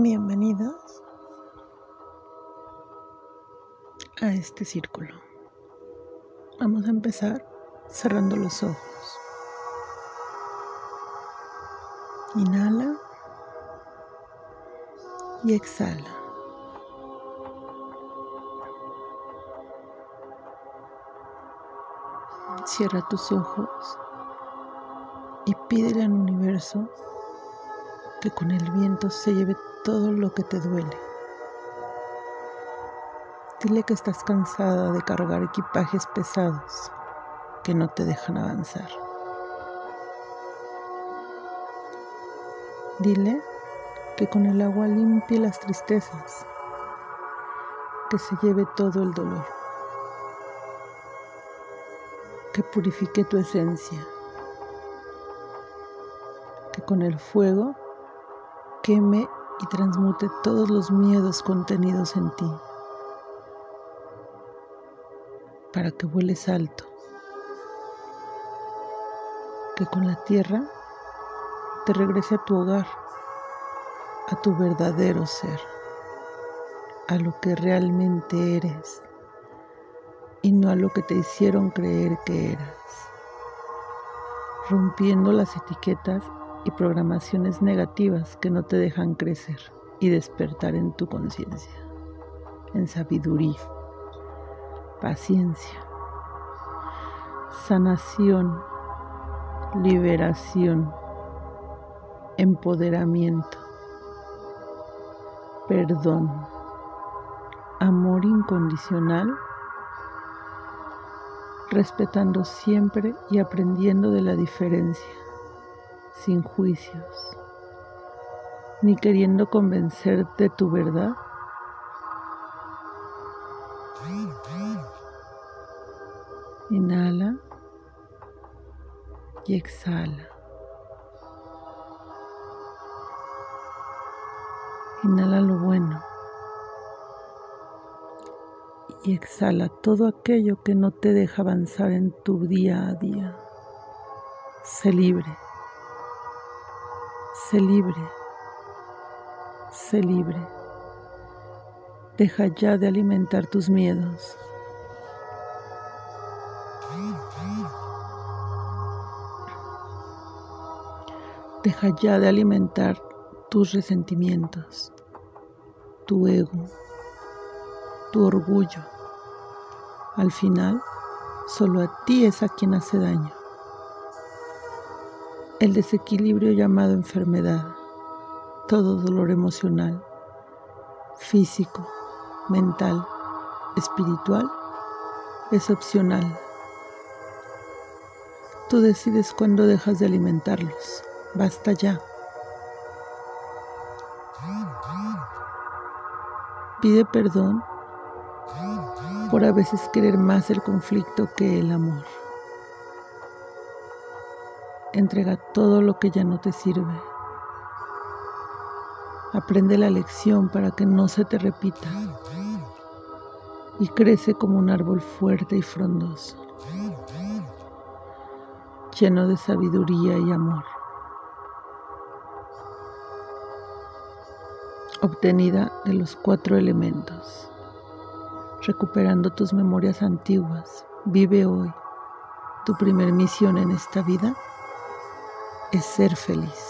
Bienvenidos a este círculo. Vamos a empezar cerrando los ojos. Inhala y exhala. Cierra tus ojos y pídele al universo que con el viento se lleve todo lo que te duele. Dile que estás cansada de cargar equipajes pesados que no te dejan avanzar. Dile que con el agua limpie las tristezas, que se lleve todo el dolor, que purifique tu esencia, que con el fuego queme y transmute todos los miedos contenidos en ti, para que vueles alto, que con la tierra te regrese a tu hogar, a tu verdadero ser, a lo que realmente eres y no a lo que te hicieron creer que eras, rompiendo las etiquetas y programaciones negativas que no te dejan crecer y despertar en tu conciencia, en sabiduría, paciencia, sanación, liberación, empoderamiento, perdón, amor incondicional, respetando siempre y aprendiendo de la diferencia sin juicios, ni queriendo convencer de tu verdad. Inhala y exhala. Inhala lo bueno y exhala todo aquello que no te deja avanzar en tu día a día. Sé libre. Sé libre, sé libre. Deja ya de alimentar tus miedos. Deja ya de alimentar tus resentimientos, tu ego, tu orgullo. Al final, solo a ti es a quien hace daño el desequilibrio llamado enfermedad, todo dolor emocional, físico, mental, espiritual, es opcional. Tú decides cuándo dejas de alimentarlos. Basta ya. Pide perdón por a veces querer más el conflicto que el amor. Entrega todo lo que ya no te sirve. Aprende la lección para que no se te repita. Y crece como un árbol fuerte y frondoso, lleno de sabiduría y amor. Obtenida de los cuatro elementos. Recuperando tus memorias antiguas, vive hoy. Tu primer misión en esta vida es ser feliz.